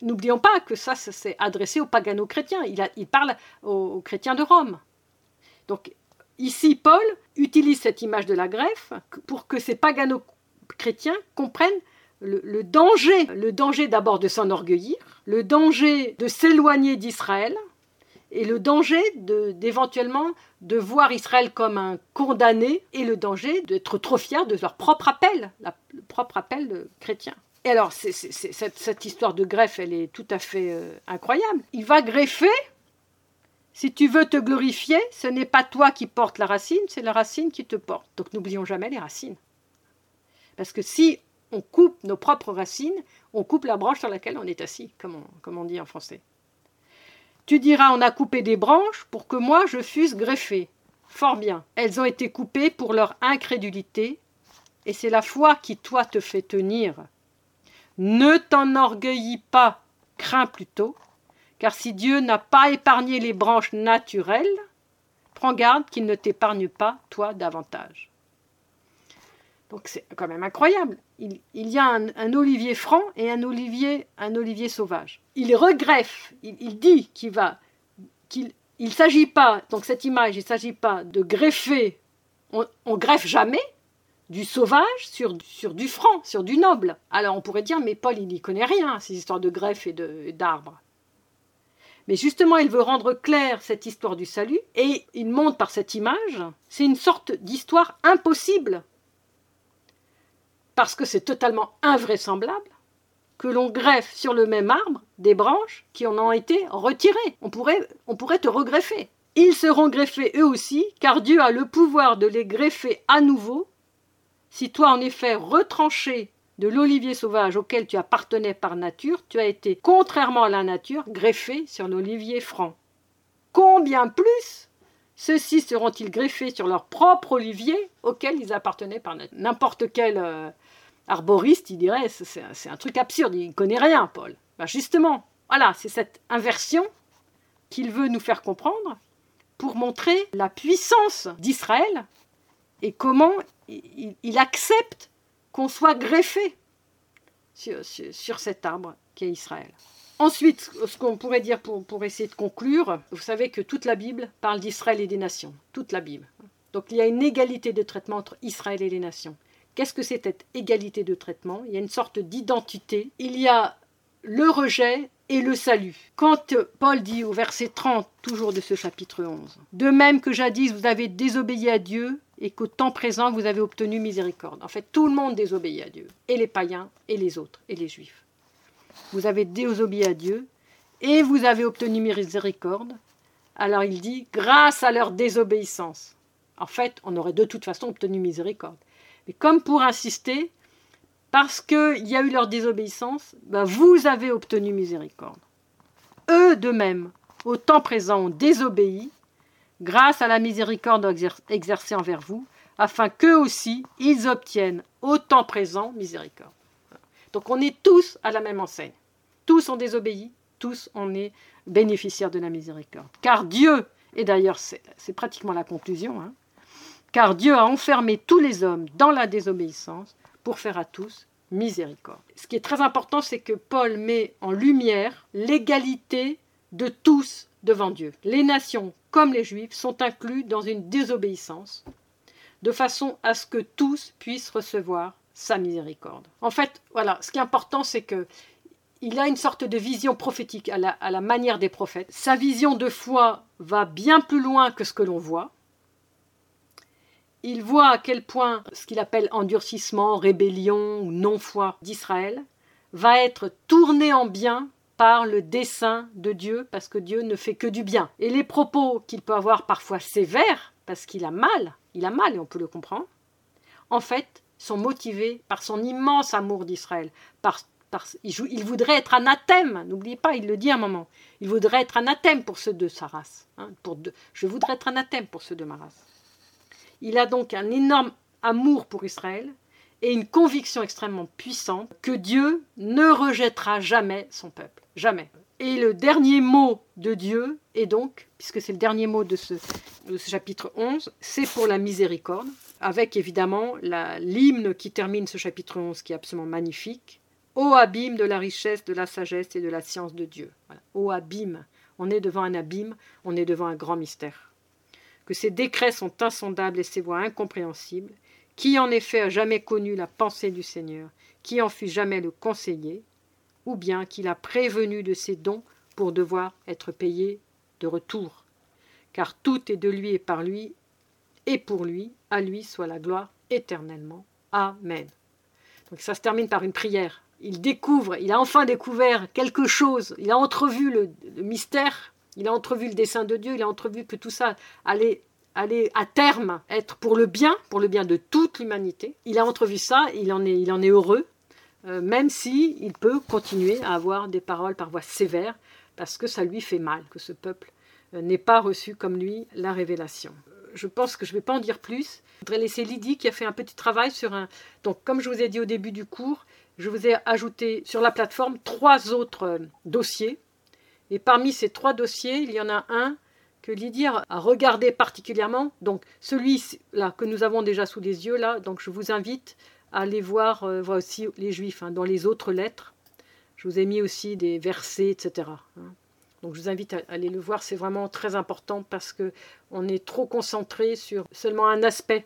n'oublions pas que ça, ça s'est adressé aux pagano-chrétiens. Il, parle aux chrétiens de Rome. Donc, Ici, Paul utilise cette image de la greffe pour que ces pagano-chrétiens comprennent le, danger, le danger d'abord de s'enorgueillir, le danger de s'éloigner d'Israël, et le danger d'éventuellement de, voir Israël comme un condamné, et le danger d'être trop fier de leur propre appel, le propre appel de chrétien. Et alors, cette, histoire de greffe, elle est tout à fait euh, incroyable. Il va greffer si tu veux te glorifier, ce n'est pas toi qui portes la racine, c'est la racine qui te porte. Donc n'oublions jamais les racines. Parce que si on coupe nos propres racines, on coupe la branche sur laquelle on est assis, comme on, dit en français. Tu diras, on a coupé des branches pour que moi je fusse greffé. Fort bien. Elles ont été coupées pour leur incrédulité, et c'est la foi qui, toi, te fait tenir. Ne t'enorgueillis pas, crains plutôt, car si Dieu n'a pas épargné les branches naturelles, prends garde qu'il ne t'épargne pas, toi, davantage. Donc c'est quand même incroyable. Il, y a un, olivier franc et un olivier, un olivier sauvage. Il regreffe, il, dit qu'il va, qu'il il s'agit pas, donc cette image, il ne s'agit pas de greffer, on, greffe jamais, du sauvage sur, sur du franc, sur du noble. Alors on pourrait dire, mais Paul, il n'y connaît rien, ces histoires de greffes et d'arbres. Mais justement, il veut rendre claire cette histoire du salut, et il montre par cette image, c'est une sorte d'histoire impossible, parce que c'est totalement invraisemblable que l'on greffe sur le même arbre des branches qui en ont été retirées. On pourrait, te regreffer. Ils seront greffés eux aussi, car Dieu a le pouvoir de les greffer à nouveau. Si toi, en effet, retranché de l'olivier sauvage auquel tu appartenais par nature, tu as été, contrairement à la nature, greffé sur l'olivier franc. Combien plus ceux-ci seront-ils greffés sur leur propre olivier auquel ils appartenaient par nature N'importe quel euh, arboriste, il dirait, c'est un, truc absurde, il ne connaît rien, Paul. Ben justement, voilà, c'est cette inversion qu'il veut nous faire comprendre pour montrer la puissance d'Israël et comment il, accepte qu'on soit greffé sur, cet arbre qui est Israël. Ensuite, ce qu'on pourrait dire pour, pour, essayer de conclure, vous savez que toute la Bible parle d'Israël et des nations. Toute la Bible. Donc il y a une égalité de traitement entre Israël et les nations. Qu'est-ce que c'est cette égalité de traitement? Il y a une sorte d'identité. Il y a le rejet et le salut. Quand Paul dit au verset 30, toujours de ce chapitre 11, De même que jadis vous avez désobéi à Dieu et qu'au temps présent vous avez obtenu miséricorde. En fait, tout le monde désobéit à Dieu, et les païens, et les autres, et les juifs. Vous avez désobéi à Dieu et vous avez obtenu miséricorde. Alors il dit, grâce à leur désobéissance. En fait, on aurait de toute façon obtenu miséricorde. Mais comme pour insister, parce qu'il y a eu leur désobéissance, ben vous avez obtenu miséricorde. Eux de même, au temps présent, ont désobéi, grâce à la miséricorde exercée envers vous, afin qu'eux aussi, ils obtiennent au temps présent miséricorde. Donc on est tous à la même enseigne. Tous ont désobéi, tous on est bénéficiaires de la miséricorde. Car Dieu, et d'ailleurs c'est pratiquement la conclusion, hein, car Dieu a enfermé tous les hommes dans la désobéissance pour faire à tous miséricorde. Ce qui est très important, c'est que Paul met en lumière l'égalité de tous devant Dieu. Les nations comme les juifs sont inclus dans une désobéissance, de façon à ce que tous puissent recevoir sa miséricorde. En fait, voilà, ce qui est important, c'est que il a une sorte de vision prophétique à la, à la manière des prophètes. Sa vision de foi va bien plus loin que ce que l'on voit il voit à quel point ce qu'il appelle endurcissement, rébellion ou non-foi d'Israël va être tourné en bien par le dessein de Dieu, parce que Dieu ne fait que du bien. Et les propos qu'il peut avoir parfois sévères, parce qu'il a mal, il a mal et on peut le comprendre, en fait, sont motivés par son immense amour d'Israël. Il, voudrait être anathème, n'oubliez pas, il le dit un moment. Il voudrait être anathème pour ceux de sa race. Hein, pour je voudrais être anathème pour ceux de ma race. Il a donc un énorme amour pour Israël et une conviction extrêmement puissante que Dieu ne rejettera jamais son peuple. Jamais. Et le dernier mot de Dieu est donc, puisque c'est le dernier mot de ce, chapitre 11, c'est pour la miséricorde, avec évidemment l'hymne qui termine ce chapitre 11 qui est absolument magnifique. Ô abîme de la richesse, de la sagesse et de la science de Dieu. Ô abîme. On est devant un abîme, on est devant un grand mystère que ses décrets sont insondables et ses voies incompréhensibles, qui en effet a jamais connu la pensée du Seigneur, qui en fut jamais le conseiller, ou bien qu'il a prévenu de ses dons pour devoir être payé de retour. Car tout est de lui et par lui, et pour lui, à lui soit la gloire éternellement. Amen. Donc ça se termine par une prière. Il découvre, il a enfin découvert quelque chose, il a entrevu le, le mystère il a entrevu le dessein de Dieu, il a entrevu que tout ça allait aller à terme être pour le bien, pour le bien de toute l'humanité. Il a entrevu ça, il en est, il en est heureux, euh, même si il peut continuer à avoir des paroles par voie sévère, parce que ça lui fait mal que ce peuple euh, n'ait pas reçu comme lui la révélation. Je pense que je ne vais pas en dire plus. Je voudrais laisser Lydie qui a fait un petit travail sur un. Donc, comme je vous ai dit au début du cours, je vous ai ajouté sur la plateforme trois autres euh, dossiers et parmi ces trois dossiers, il y en a un que Lydie a regardé particulièrement. Donc celui-là que nous avons déjà sous les yeux, là, donc je vous invite à aller voir, euh, aussi les Juifs hein, dans les autres lettres. Je vous ai mis aussi des versets, etc. Hein. Donc je vous invite à aller le voir, c'est vraiment très important parce que on est trop concentré sur seulement un aspect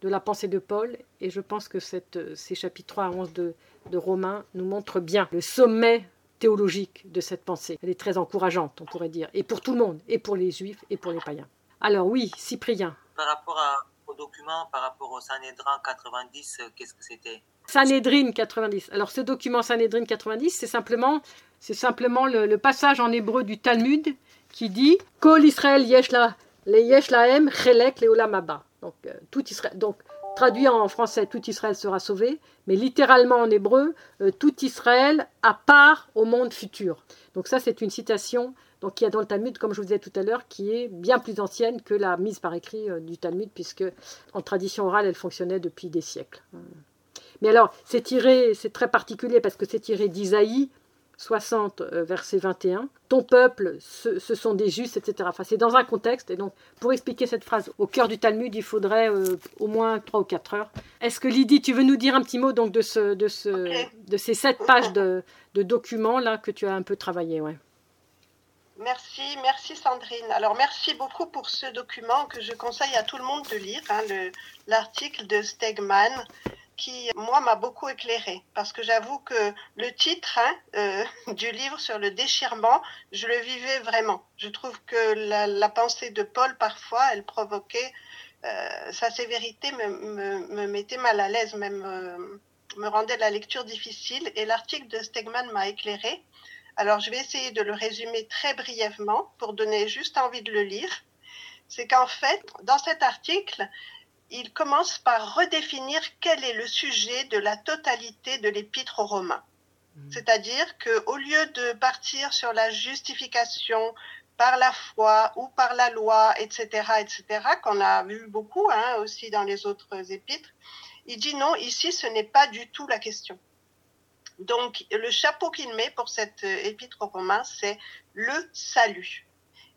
de la pensée de Paul. Et je pense que cette, ces chapitres 3 à 11 de, de Romains nous montrent bien le sommet théologique de cette pensée. Elle est très encourageante, on pourrait dire, et pour tout le monde, et pour les juifs, et pour les païens. Alors oui, Cyprien. Par rapport au document, par rapport au Sanhédrin 90, euh, qu'est-ce que c'était? Sanhédrin 90. Alors ce document Sanhédrin 90, c'est simplement, c'est simplement le, passage en hébreu du Talmud qui dit Kol Israël yesh la, le yesh lahem chelek leolamaba. Donc euh, tout Israël. Donc Traduit en français, tout Israël sera sauvé, mais littéralement en hébreu, euh, tout Israël à part au monde futur. Donc ça, c'est une citation donc, qui a dans le Talmud, comme je vous disais tout à l'heure, qui est bien plus ancienne que la mise par écrit euh, du Talmud, puisque en tradition orale, elle fonctionnait depuis des siècles. Mais alors, c'est tiré, c'est très particulier parce que c'est tiré d'Isaïe, 60, euh, verset 21. Ton peuple, ce, sont des justes, etc. Enfin, c'est dans un contexte. Et donc, pour expliquer cette phrase au cœur du Talmud, il faudrait euh, au moins 3 ou 4 heures. Est-ce que Lydie, tu veux nous dire un petit mot donc, de, ce, de, ce, de ces 7 pages de, documents là que tu as un peu travaillé ouais? Merci, merci Sandrine. Alors merci beaucoup pour ce document que je conseille à tout le monde de lire, hein, l'article de Stegman qui, moi, m'a beaucoup éclairé. Parce que j'avoue que le titre hein, euh, du livre sur le déchirement, je le vivais vraiment. Je trouve que la, pensée de Paul, parfois, elle provoquait, euh, sa sévérité me, me, mettait mal à l'aise, même euh, me rendait la lecture difficile. Et l'article de Stegman m'a éclairé. Alors, je vais essayer de le résumer très brièvement pour donner juste envie de le lire. C'est qu'en fait, dans cet article, il commence par redéfinir quel est le sujet de la totalité de l'épître aux Romains. Hmm. C'est-à-dire qu'au lieu de partir sur la justification par la foi ou par la loi, etc., etc., qu'on a vu beaucoup hein, aussi dans les autres épîtres, il dit non, ici, ce n'est pas du tout la question. Donc, le chapeau qu'il met pour cette épître aux Romains, c'est le salut.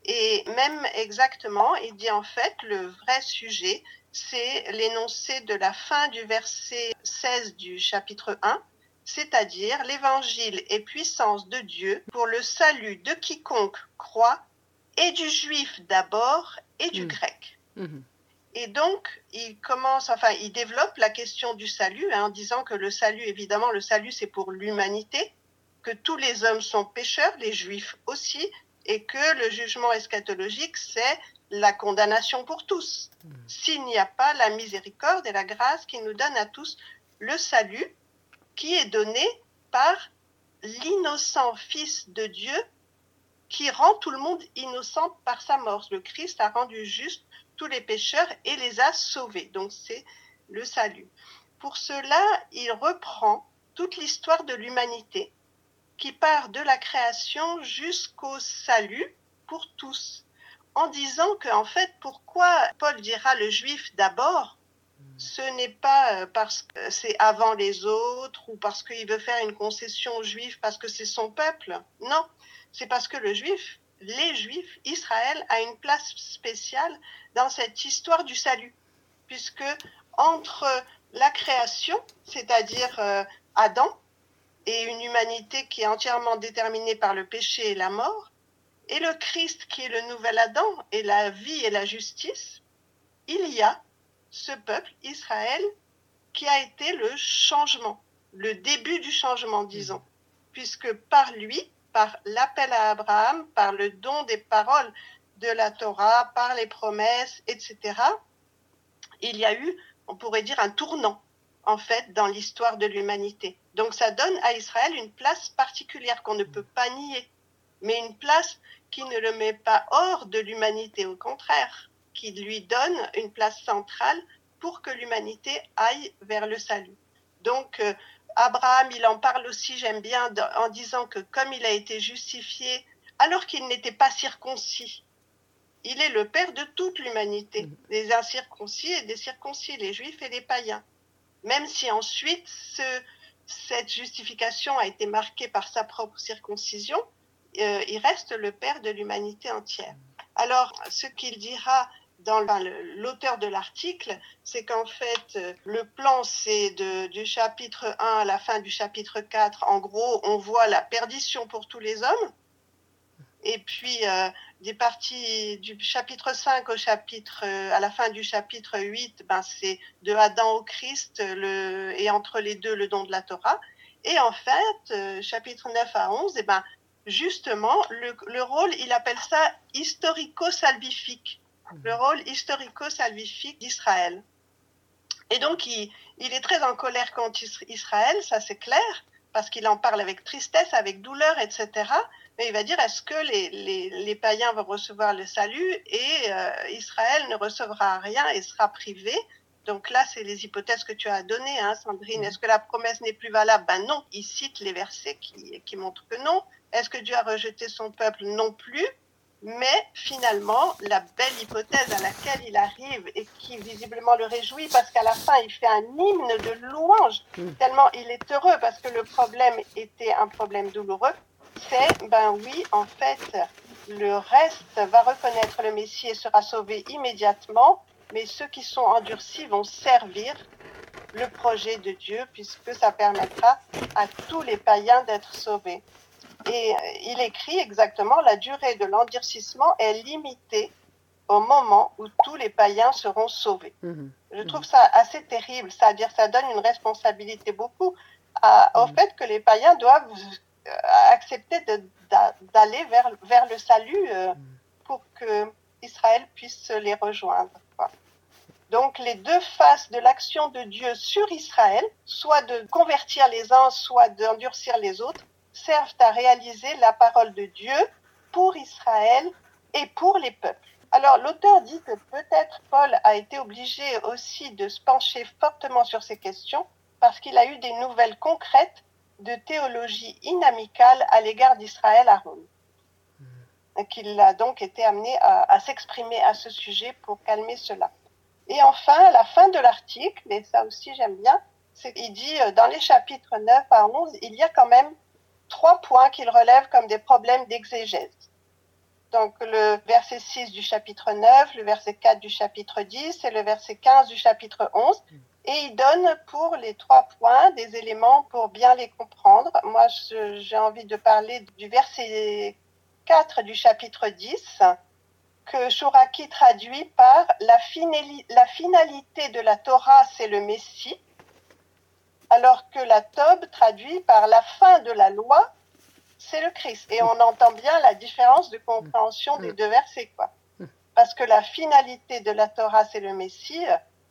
Et même exactement, il dit en fait, le vrai sujet, c'est l'énoncé de la fin du verset 16 du chapitre 1, c'est-à-dire l'évangile est puissance de Dieu pour le salut de quiconque croit, et du juif d'abord et du mmh. grec. Mmh. Et donc, il commence, enfin, il développe la question du salut hein, en disant que le salut, évidemment, le salut, c'est pour l'humanité, que tous les hommes sont pécheurs, les juifs aussi, et que le jugement eschatologique, c'est la condamnation pour tous. S'il n'y a pas la miséricorde et la grâce qui nous donne à tous le salut qui est donné par l'innocent Fils de Dieu qui rend tout le monde innocent par sa mort. Le Christ a rendu juste tous les pécheurs et les a sauvés. Donc c'est le salut. Pour cela, il reprend toute l'histoire de l'humanité qui part de la création jusqu'au salut pour tous en disant que en fait, pourquoi Paul dira le juif d'abord ce n'est pas euh, parce que c'est avant les autres ou parce qu'il veut faire une concession aux juifs parce que c'est son peuple. Non, c'est parce que le juif, les juifs, Israël a une place spéciale dans cette histoire du salut. Puisque entre la création, c'est-à-dire euh, Adam, et une humanité qui est entièrement déterminée par le péché et la mort, et le Christ qui est le nouvel Adam et la vie et la justice, il y a ce peuple, Israël, qui a été le changement, le début du changement, disons, puisque par lui, par l'appel à Abraham, par le don des paroles de la Torah, par les promesses, etc., il y a eu, on pourrait dire, un tournant, en fait, dans l'histoire de l'humanité. Donc ça donne à Israël une place particulière qu'on ne peut pas nier, mais une place qui ne le met pas hors de l'humanité, au contraire, qui lui donne une place centrale pour que l'humanité aille vers le salut. Donc, euh, Abraham, il en parle aussi, j'aime bien, en disant que comme il a été justifié alors qu'il n'était pas circoncis, il est le père de toute l'humanité, mm. des incirconcis et des circoncis, les juifs et les païens. Même si ensuite cette justification a été marquée par sa propre circoncision, euh, il reste le Père de l'humanité entière. Alors, ce qu'il dira dans l'auteur de l'article, c'est qu'en fait, euh, le plan, c'est du chapitre 1 à la fin du chapitre 4. En gros, on voit la perdition pour tous les hommes. Et puis, euh, des parties du chapitre 5 au chapitre, à la fin du chapitre 8, ben, c'est de Adam au Christ et entre les deux le don de la Torah. Et en fait, chapitre 9 à 11, et ben, justement, le, le rôle, il appelle ça historico-salvifique, le rôle historico-salvifique d'Israël. Et donc, il, il est très en colère contre Israël, ça c'est clair, parce qu'il en parle avec tristesse, avec douleur, etc. Mais il va dire, est-ce que les, les, les, païens vont recevoir le salut et euh, Israël ne recevra rien et sera privé Donc là, c'est les hypothèses que tu as données, hein, Sandrine. Est-ce que la promesse n'est plus valable? Ben non, il cite les versets qui, qui montrent que non. Est-ce que Dieu a rejeté son peuple? Non plus. Mais finalement, la belle hypothèse à laquelle il arrive et qui visiblement le réjouit parce qu'à la fin, il fait un hymne de louange, mm. tellement il est heureux parce que le problème était un problème douloureux, c'est, ben oui, en fait, le reste va reconnaître le Messie et sera sauvé immédiatement, mais ceux qui sont endurcis vont servir le projet de Dieu puisque ça permettra à tous les païens d'être sauvés. Et euh, il écrit exactement la durée de l'endurcissement est limitée au moment où tous les païens seront sauvés. Mmh. Je trouve ça assez terrible, c'est-à-dire ça donne une responsabilité beaucoup à, au mmh. fait que les païens doivent euh, accepter d'aller vers, vers le salut euh, mmh. pour que Israël puisse les rejoindre. Donc les deux faces de l'action de Dieu sur Israël, soit de convertir les uns, soit d'endurcir les autres, servent à réaliser la parole de Dieu pour Israël et pour les peuples. Alors l'auteur dit que peut-être Paul a été obligé aussi de se pencher fortement sur ces questions parce qu'il a eu des nouvelles concrètes de théologie inamicale à l'égard d'Israël à Rome. Et qu'il a donc été amené à, à s'exprimer à ce sujet pour calmer cela. Et enfin, à la fin de l'article, et ça aussi j'aime bien, il dit euh, dans les chapitres 9 à 11, il y a quand même trois points qu'il relève comme des problèmes d'exégèse. Donc le verset 6 du chapitre 9, le verset 4 du chapitre 10 et le verset 15 du chapitre 11. Et il donne pour les trois points des éléments pour bien les comprendre. Moi, j'ai envie de parler du verset 4 du chapitre 10 que Shuraki traduit par la, la finalité de la Torah, c'est le Messie alors que la Tob traduit par la fin de la loi, c'est le Christ. Et on entend bien la différence de compréhension des deux versets, quoi. Parce que la finalité de la Torah, c'est le Messie,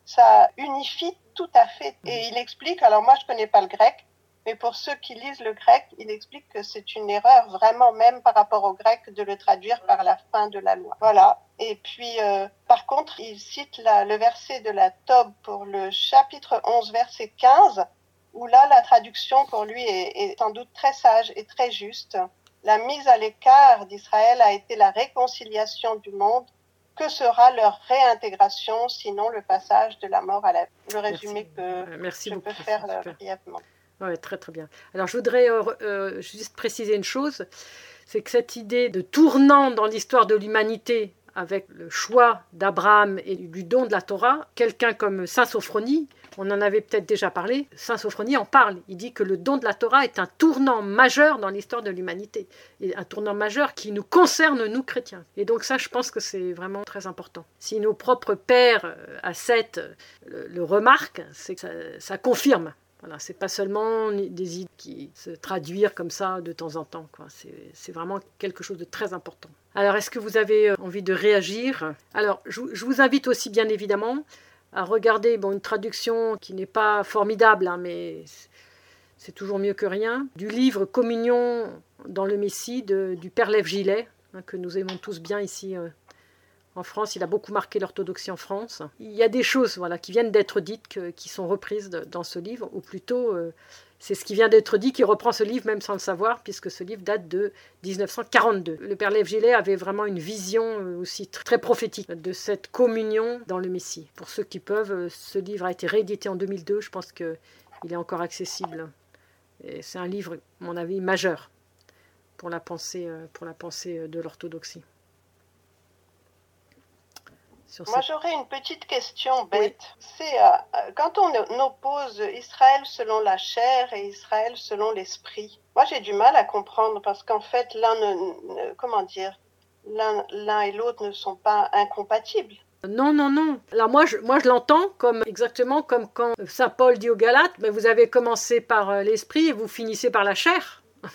ça unifie tout à fait. Et il explique, alors moi je connais pas le grec, mais pour ceux qui lisent le grec, il explique que c'est une erreur vraiment même par rapport au grec de le traduire par la fin de la loi. Voilà. Et puis, euh, par contre, il cite la, le verset de la Tob pour le chapitre 11, verset 15, où là, la traduction pour lui est, sans doute très sage et très juste. La mise à l'écart d'Israël a été la réconciliation du monde. Que sera leur réintégration, sinon le passage de la mort à la vie? Le résumé que Merci je peux faire euh, brièvement. Oui, très très bien. Alors je voudrais euh, euh, juste préciser une chose, c'est que cette idée de tournant dans l'histoire de l'humanité avec le choix d'Abraham et du don de la Torah, quelqu'un comme Saint Sophronie, on en avait peut-être déjà parlé, Saint Sophronie en parle. Il dit que le don de la Torah est un tournant majeur dans l'histoire de l'humanité, un tournant majeur qui nous concerne, nous chrétiens. Et donc ça, je pense que c'est vraiment très important. Si nos propres pères euh, à Seth euh, le, remarquent, c'est que ça, confirme voilà, c'est pas seulement des idées qui se traduire comme ça de temps en temps. C'est vraiment quelque chose de très important. Alors, est-ce que vous avez euh, envie de réagir? Alors, je, vous invite aussi, bien évidemment, à regarder une traduction qui n'est pas formidable, hein, mais c'est toujours mieux que rien, du livre Communion dans le Messie du Père Lève Gilet, hein, que nous aimons tous bien ici euh, en France. Il a beaucoup marqué l'orthodoxie en France. Il y a des choses voilà, qui viennent d'être dites, qui sont reprises dans ce livre, ou plutôt euh, c'est ce qui vient d'être dit qui reprend ce livre, même sans le savoir, puisque ce livre date de 1942. Le père Lev Gillet avait vraiment une vision euh, aussi très prophétique de cette communion dans le Messie. Pour ceux qui peuvent, euh, ce livre a été réédité en 2002, je pense qu'il est encore accessible. C'est un livre, à mon avis, majeur pour la pensée, pour la pensée de l'orthodoxie. Moi, j'aurais une petite question bête. C'est euh, euh, quand on oppose Israël selon la chair et Israël selon l'esprit. Moi, j'ai du mal à comprendre parce qu'en fait, l'un ne, comment dire, l'un et l'autre ne sont pas incompatibles. Non, non, non. Alors moi, je, moi, je l'entends comme exactement comme quand Saint Paul dit aux Galates, mais vous avez commencé par euh, l'esprit et vous finissez par la chair.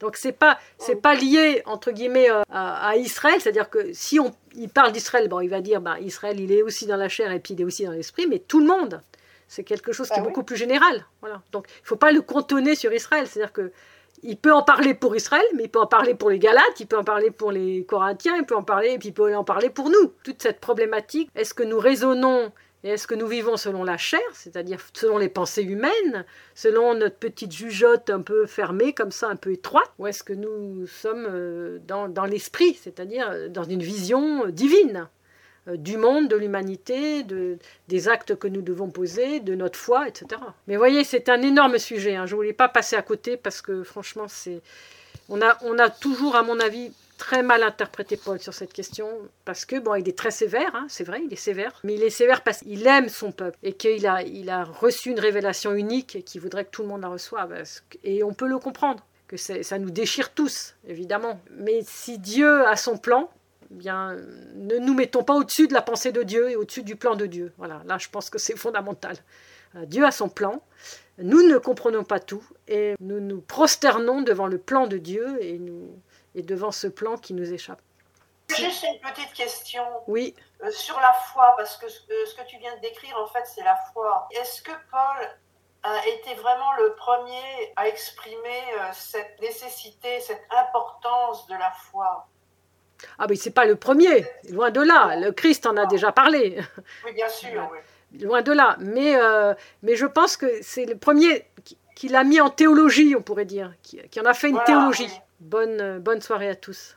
Donc c'est pas c'est pas lié entre guillemets euh, à, Israël, c'est-à-dire que si on il parle d'Israël, bon, il va dire bah Israël, il est aussi dans la chair et puis il est aussi dans l'esprit, mais tout le monde, c'est quelque chose qui est bah beaucoup plus général. Voilà. Donc il faut pas le cantonner sur Israël, c'est-à-dire que il peut en parler pour Israël, mais il peut en parler pour les Galates, il peut en parler pour les Corinthiens, il peut en parler, et puis il peut en parler pour nous. Toute cette problématique, est-ce que nous raisonnons et est-ce que nous vivons selon la chair, c'est-à-dire selon les pensées humaines, selon notre petite jugeote un peu fermée, comme ça, un peu étroite, ou est-ce que nous sommes euh, dans, l'esprit, c'est-à-dire dans une vision divine euh, du monde, de l'humanité, de, des actes que nous devons poser, de notre foi, etc. Mais voyez, c'est un énorme sujet. Hein. Je ne voulais pas passer à côté parce que franchement, c'est on a toujours, à mon avis, très mal interprété Paul sur cette question parce que bon, il est très sévère, hein, c'est vrai, il est sévère, mais il est sévère parce qu'il aime son peuple et qu'il a, il a reçu une révélation unique et qu'il voudrait que tout le monde la reçoive. Et on peut le comprendre, que ça nous déchire tous, évidemment. Mais si Dieu a son plan, eh bien, ne nous mettons pas au-dessus de la pensée de Dieu et au-dessus du plan de Dieu. Voilà, là, je pense que c'est fondamental. Euh, Dieu a son plan. Nous ne comprenons pas tout et nous nous prosternons devant le plan de Dieu et, nous, et devant ce plan qui nous échappe. Juste une petite question. Oui. Euh, sur la foi, parce que euh, ce que tu viens de décrire, en fait, c'est la foi. Est-ce que Paul a été vraiment le premier à exprimer cette nécessité, cette importance de la foi? Ah mais c'est pas le premier, loin de là. Le Christ en a déjà parlé. Oui, bien sûr. Loin de là. Mais, euh, mais je pense que c'est le premier qui, l'a mis en théologie, on pourrait dire, qui, en a fait une théologie. Bonne, bonne soirée à tous.